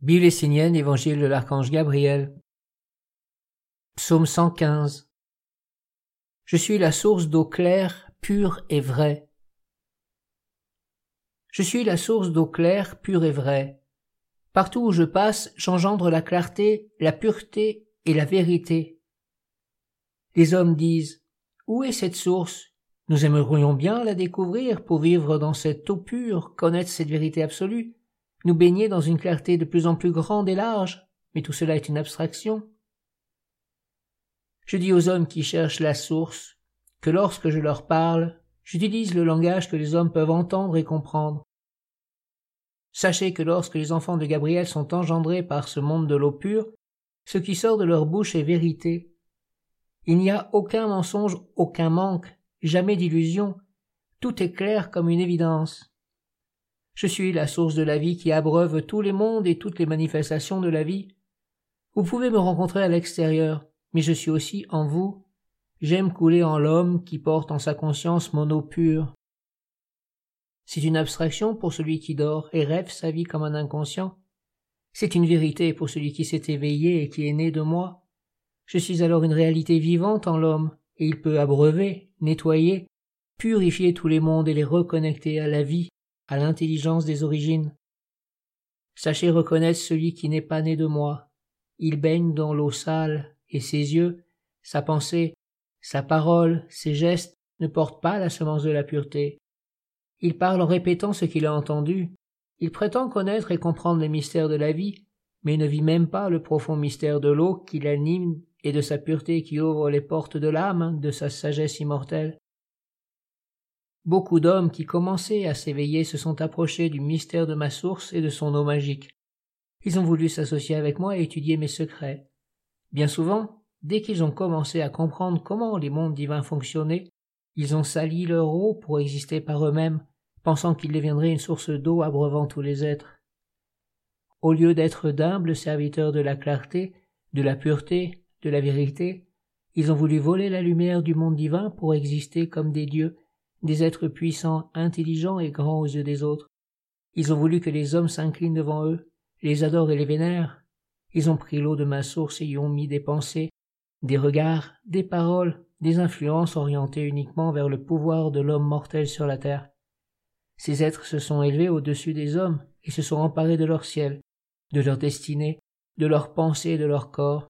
Bible essénienne, Évangile de l'archange Gabriel. Psaume 115. Je suis la source d'eau claire, pure et vraie. Je suis la source d'eau claire, pure et vraie. Partout où je passe, j'engendre la clarté, la pureté et la vérité. Les hommes disent, où est cette source? Nous aimerions bien la découvrir pour vivre dans cette eau pure, connaître cette vérité absolue nous baigner dans une clarté de plus en plus grande et large, mais tout cela est une abstraction. Je dis aux hommes qui cherchent la source que lorsque je leur parle, j'utilise le langage que les hommes peuvent entendre et comprendre. Sachez que lorsque les enfants de Gabriel sont engendrés par ce monde de l'eau pure, ce qui sort de leur bouche est vérité. Il n'y a aucun mensonge, aucun manque, jamais d'illusion, tout est clair comme une évidence. Je suis la source de la vie qui abreuve tous les mondes et toutes les manifestations de la vie. Vous pouvez me rencontrer à l'extérieur, mais je suis aussi en vous. J'aime couler en l'homme qui porte en sa conscience mon eau pure. C'est une abstraction pour celui qui dort et rêve sa vie comme un inconscient. C'est une vérité pour celui qui s'est éveillé et qui est né de moi. Je suis alors une réalité vivante en l'homme, et il peut abreuver, nettoyer, purifier tous les mondes et les reconnecter à la vie à l'intelligence des origines. Sachez reconnaître celui qui n'est pas né de moi. Il baigne dans l'eau sale, et ses yeux, sa pensée, sa parole, ses gestes ne portent pas la semence de la pureté. Il parle en répétant ce qu'il a entendu. Il prétend connaître et comprendre les mystères de la vie, mais ne vit même pas le profond mystère de l'eau qui l'anime et de sa pureté qui ouvre les portes de l'âme, de sa sagesse immortelle. Beaucoup d'hommes qui commençaient à s'éveiller se sont approchés du mystère de ma source et de son eau magique. Ils ont voulu s'associer avec moi et étudier mes secrets. Bien souvent, dès qu'ils ont commencé à comprendre comment les mondes divins fonctionnaient, ils ont sali leur eau pour exister par eux-mêmes, pensant qu'ils deviendraient une source d'eau abreuvant tous les êtres. Au lieu d'être d'humbles serviteurs de la clarté, de la pureté, de la vérité, ils ont voulu voler la lumière du monde divin pour exister comme des dieux des êtres puissants, intelligents et grands aux yeux des autres. Ils ont voulu que les hommes s'inclinent devant eux, les adorent et les vénèrent. Ils ont pris l'eau de ma source et y ont mis des pensées, des regards, des paroles, des influences orientées uniquement vers le pouvoir de l'homme mortel sur la terre. Ces êtres se sont élevés au-dessus des hommes et se sont emparés de leur ciel, de leur destinée, de leurs pensées et de leur corps.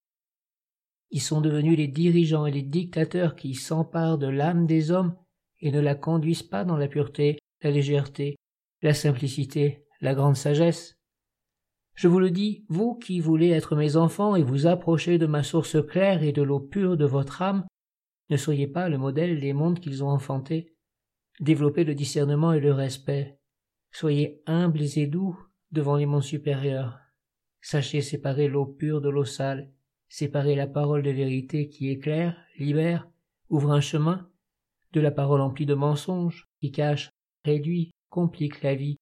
Ils sont devenus les dirigeants et les dictateurs qui s'emparent de l'âme des hommes et ne la conduisent pas dans la pureté, la légèreté, la simplicité, la grande sagesse. Je vous le dis, vous qui voulez être mes enfants et vous approcher de ma source claire et de l'eau pure de votre âme, ne soyez pas le modèle des mondes qu'ils ont enfantés. Développez le discernement et le respect. Soyez humbles et doux devant les mondes supérieurs. Sachez séparer l'eau pure de l'eau sale, séparer la parole de vérité qui éclaire, libère, ouvre un chemin, de la parole emplie de mensonges, qui cache, réduit, complique la vie,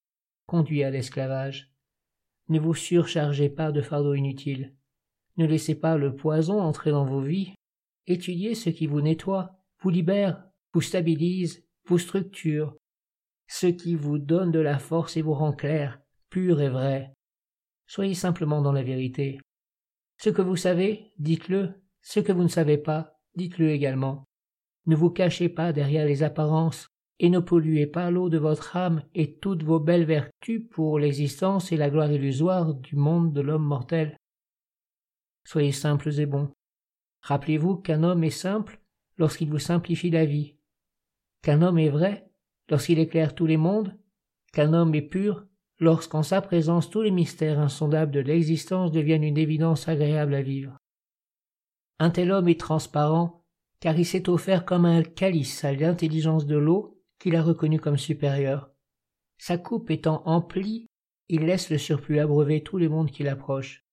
conduit à l'esclavage. Ne vous surchargez pas de fardeaux inutiles. Ne laissez pas le poison entrer dans vos vies. Étudiez ce qui vous nettoie, vous libère, vous stabilise, vous structure, ce qui vous donne de la force et vous rend clair, pur et vrai. Soyez simplement dans la vérité. Ce que vous savez, dites-le. Ce que vous ne savez pas, dites-le également. Ne vous cachez pas derrière les apparences, et ne polluez pas l'eau de votre âme et toutes vos belles vertus pour l'existence et la gloire illusoire du monde de l'homme mortel. Soyez simples et bons. Rappelez-vous qu'un homme est simple lorsqu'il vous simplifie la vie, qu'un homme est vrai lorsqu'il éclaire tous les mondes, qu'un homme est pur lorsqu'en sa présence tous les mystères insondables de l'existence deviennent une évidence agréable à vivre. Un tel homme est transparent car il s'est offert comme un calice à l'intelligence de l'eau qu'il a reconnue comme supérieure. Sa coupe étant emplie, il laisse le surplus abreuver tous les mondes qui l'approchent.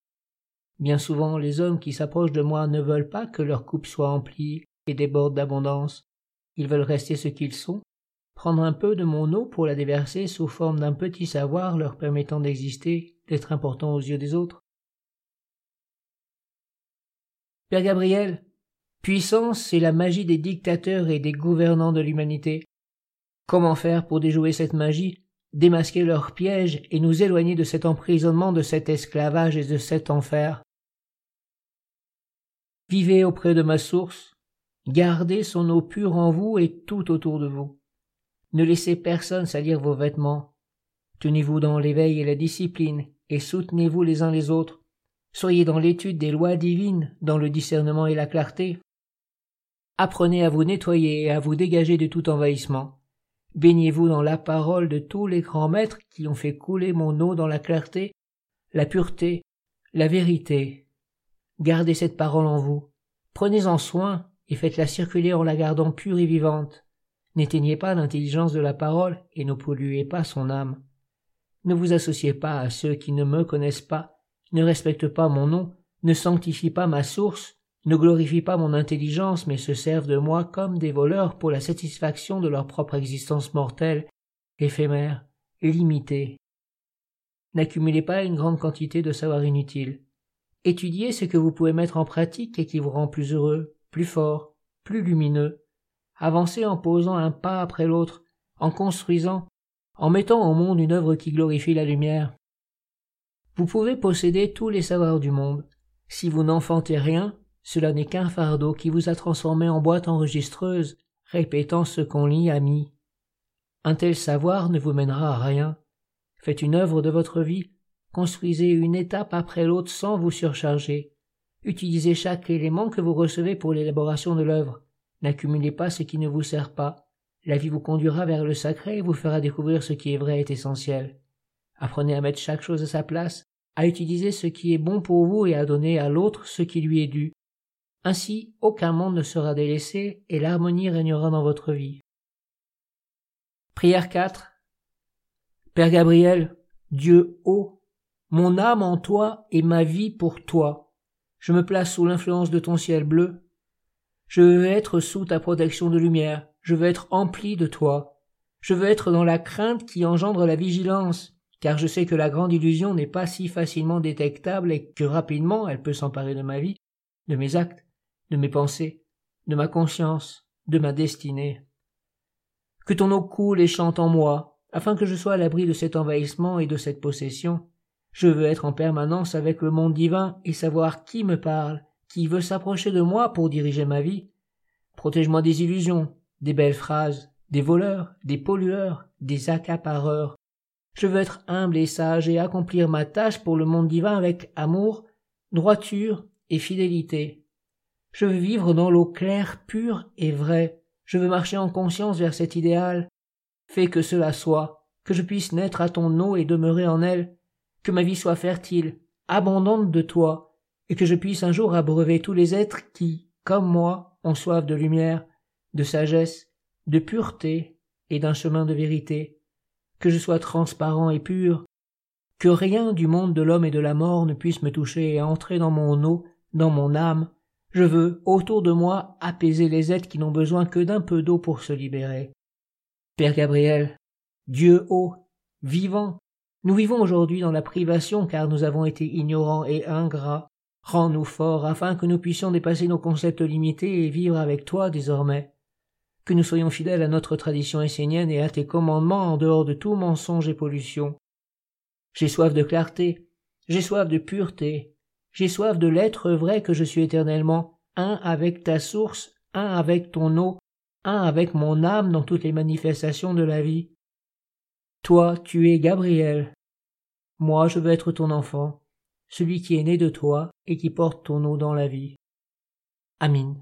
Bien souvent, les hommes qui s'approchent de moi ne veulent pas que leur coupe soit emplie et déborde d'abondance. Ils veulent rester ce qu'ils sont, prendre un peu de mon eau pour la déverser sous forme d'un petit savoir leur permettant d'exister, d'être important aux yeux des autres. Père Gabriel, Puissance, c'est la magie des dictateurs et des gouvernants de l'humanité. Comment faire pour déjouer cette magie démasquer leurs pièges et nous éloigner de cet emprisonnement, de cet esclavage et de cet enfer? Vivez auprès de ma source, gardez son eau pure en vous et tout autour de vous. Ne laissez personne salir vos vêtements. Tenez-vous dans l'éveil et la discipline, et soutenez-vous les uns les autres. Soyez dans l'étude des lois divines, dans le discernement et la clarté. Apprenez à vous nettoyer et à vous dégager de tout envahissement. Baignez-vous dans la parole de tous les grands maîtres qui ont fait couler mon eau dans la clarté, la pureté, la vérité. Gardez cette parole en vous. Prenez-en soin et faites-la circuler en la gardant pure et vivante. N'éteignez pas l'intelligence de la parole et ne polluez pas son âme. Ne vous associez pas à ceux qui ne me connaissent pas, ne respectent pas mon nom, ne sanctifient pas ma source, ne glorifient pas mon intelligence, mais se servent de moi comme des voleurs pour la satisfaction de leur propre existence mortelle, éphémère, limitée. N'accumulez pas une grande quantité de savoir inutile. Étudiez ce que vous pouvez mettre en pratique et qui vous rend plus heureux, plus fort, plus lumineux. Avancez en posant un pas après l'autre, en construisant, en mettant au monde une œuvre qui glorifie la lumière. Vous pouvez posséder tous les savoirs du monde. Si vous n'enfantez rien, cela n'est qu'un fardeau qui vous a transformé en boîte enregistreuse, répétant ce qu'on lit à mi. Un tel savoir ne vous mènera à rien. Faites une œuvre de votre vie, construisez une étape après l'autre sans vous surcharger. Utilisez chaque élément que vous recevez pour l'élaboration de l'œuvre. N'accumulez pas ce qui ne vous sert pas. La vie vous conduira vers le sacré et vous fera découvrir ce qui est vrai et essentiel. Apprenez à mettre chaque chose à sa place, à utiliser ce qui est bon pour vous et à donner à l'autre ce qui lui est dû. Ainsi, aucun monde ne sera délaissé et l'harmonie régnera dans votre vie. Prière 4 Père Gabriel, Dieu haut, mon âme en toi et ma vie pour toi. Je me place sous l'influence de ton ciel bleu. Je veux être sous ta protection de lumière je veux être empli de toi. Je veux être dans la crainte qui engendre la vigilance, car je sais que la grande illusion n'est pas si facilement détectable et que rapidement elle peut s'emparer de ma vie, de mes actes, de mes pensées, de ma conscience, de ma destinée. Que ton eau coule et chante en moi, afin que je sois à l'abri de cet envahissement et de cette possession. Je veux être en permanence avec le monde divin et savoir qui me parle, qui veut s'approcher de moi pour diriger ma vie. Protège-moi des illusions, des belles phrases, des voleurs, des pollueurs, des accapareurs. Je veux être humble et sage et accomplir ma tâche pour le monde divin avec amour, droiture et fidélité. Je veux vivre dans l'eau claire, pure et vraie. Je veux marcher en conscience vers cet idéal. Fais que cela soit, que je puisse naître à ton eau et demeurer en elle, que ma vie soit fertile, abondante de toi, et que je puisse un jour abreuver tous les êtres qui, comme moi, ont soif de lumière, de sagesse, de pureté et d'un chemin de vérité, que je sois transparent et pur, que rien du monde de l'homme et de la mort ne puisse me toucher et entrer dans mon eau, dans mon âme. Je veux, autour de moi, apaiser les êtres qui n'ont besoin que d'un peu d'eau pour se libérer. Père Gabriel, Dieu haut, vivant, nous vivons aujourd'hui dans la privation car nous avons été ignorants et ingrats. Rends-nous forts afin que nous puissions dépasser nos concepts limités et vivre avec toi désormais que nous soyons fidèles à notre tradition essénienne et à tes commandements en dehors de tout mensonge et pollution. J'ai soif de clarté, j'ai soif de pureté, j'ai soif de l'être vrai que je suis éternellement, un avec ta source, un avec ton eau, un avec mon âme dans toutes les manifestations de la vie. Toi, tu es Gabriel. Moi, je veux être ton enfant, celui qui est né de toi et qui porte ton eau dans la vie. Amin.